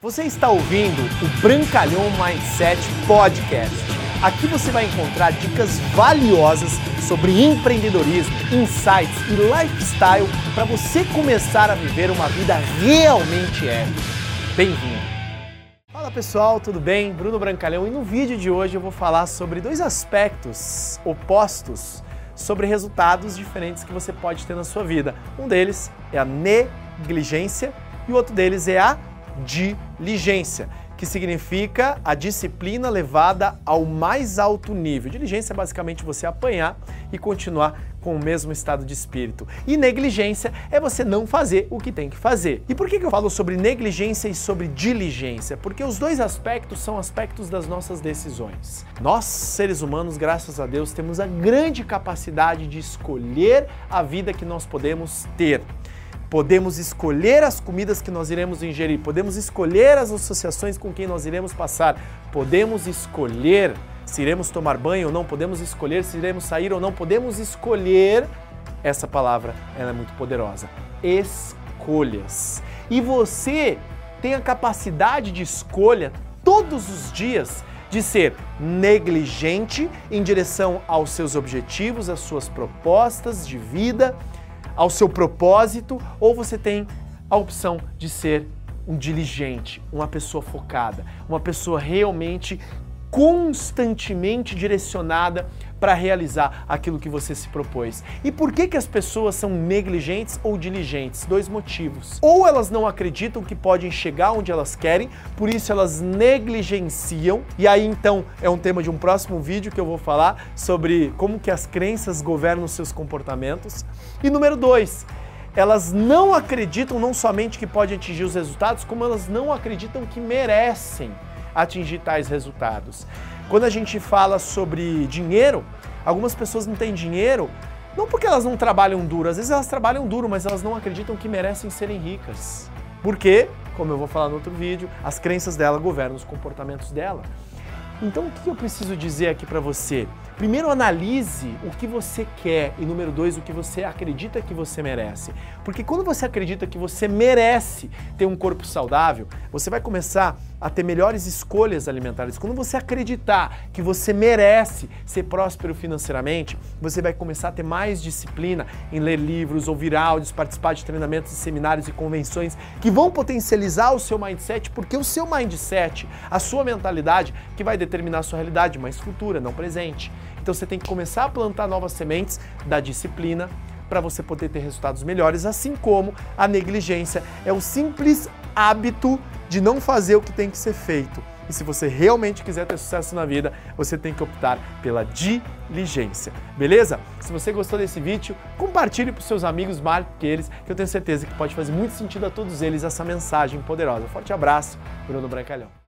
Você está ouvindo o Brancalhão Mindset Podcast. Aqui você vai encontrar dicas valiosas sobre empreendedorismo, insights e lifestyle para você começar a viver uma vida realmente épica. Bem-vindo! Fala pessoal, tudo bem? Bruno Brancalhão e no vídeo de hoje eu vou falar sobre dois aspectos opostos sobre resultados diferentes que você pode ter na sua vida. Um deles é a negligência e o outro deles é a diligência, que significa a disciplina levada ao mais alto nível. Diligência é basicamente você apanhar e continuar com o mesmo estado de espírito. E negligência é você não fazer o que tem que fazer. E por que eu falo sobre negligência e sobre diligência? Porque os dois aspectos são aspectos das nossas decisões. Nós, seres humanos, graças a Deus, temos a grande capacidade de escolher a vida que nós podemos ter. Podemos escolher as comidas que nós iremos ingerir, podemos escolher as associações com quem nós iremos passar, podemos escolher se iremos tomar banho ou não, podemos escolher se iremos sair ou não, podemos escolher. Essa palavra ela é muito poderosa. Escolhas. E você tem a capacidade de escolha todos os dias de ser negligente em direção aos seus objetivos, às suas propostas de vida ao seu propósito, ou você tem a opção de ser um diligente, uma pessoa focada, uma pessoa realmente constantemente direcionada para realizar aquilo que você se propôs. E por que, que as pessoas são negligentes ou diligentes? Dois motivos. Ou elas não acreditam que podem chegar onde elas querem, por isso elas negligenciam. E aí então é um tema de um próximo vídeo que eu vou falar sobre como que as crenças governam seus comportamentos. E número dois, elas não acreditam não somente que podem atingir os resultados, como elas não acreditam que merecem atingir tais resultados. Quando a gente fala sobre dinheiro, algumas pessoas não têm dinheiro não porque elas não trabalham duro, às vezes elas trabalham duro, mas elas não acreditam que merecem serem ricas. Porque, como eu vou falar no outro vídeo, as crenças dela governam os comportamentos dela. Então, o que eu preciso dizer aqui para você? Primeiro, analise o que você quer e, número dois, o que você acredita que você merece. Porque quando você acredita que você merece ter um corpo saudável, você vai começar a ter melhores escolhas alimentares. Quando você acreditar que você merece ser próspero financeiramente, você vai começar a ter mais disciplina em ler livros, ouvir áudios, participar de treinamentos, seminários e convenções que vão potencializar o seu mindset, porque o seu mindset, a sua mentalidade, que vai determinar a sua realidade mais futura, não presente. Então você tem que começar a plantar novas sementes da disciplina para você poder ter resultados melhores, assim como a negligência é o simples hábito de não fazer o que tem que ser feito. E se você realmente quiser ter sucesso na vida, você tem que optar pela diligência. Beleza? Se você gostou desse vídeo, compartilhe para os seus amigos, marque eles, que eu tenho certeza que pode fazer muito sentido a todos eles essa mensagem poderosa. Forte abraço, Bruno Brancalhão.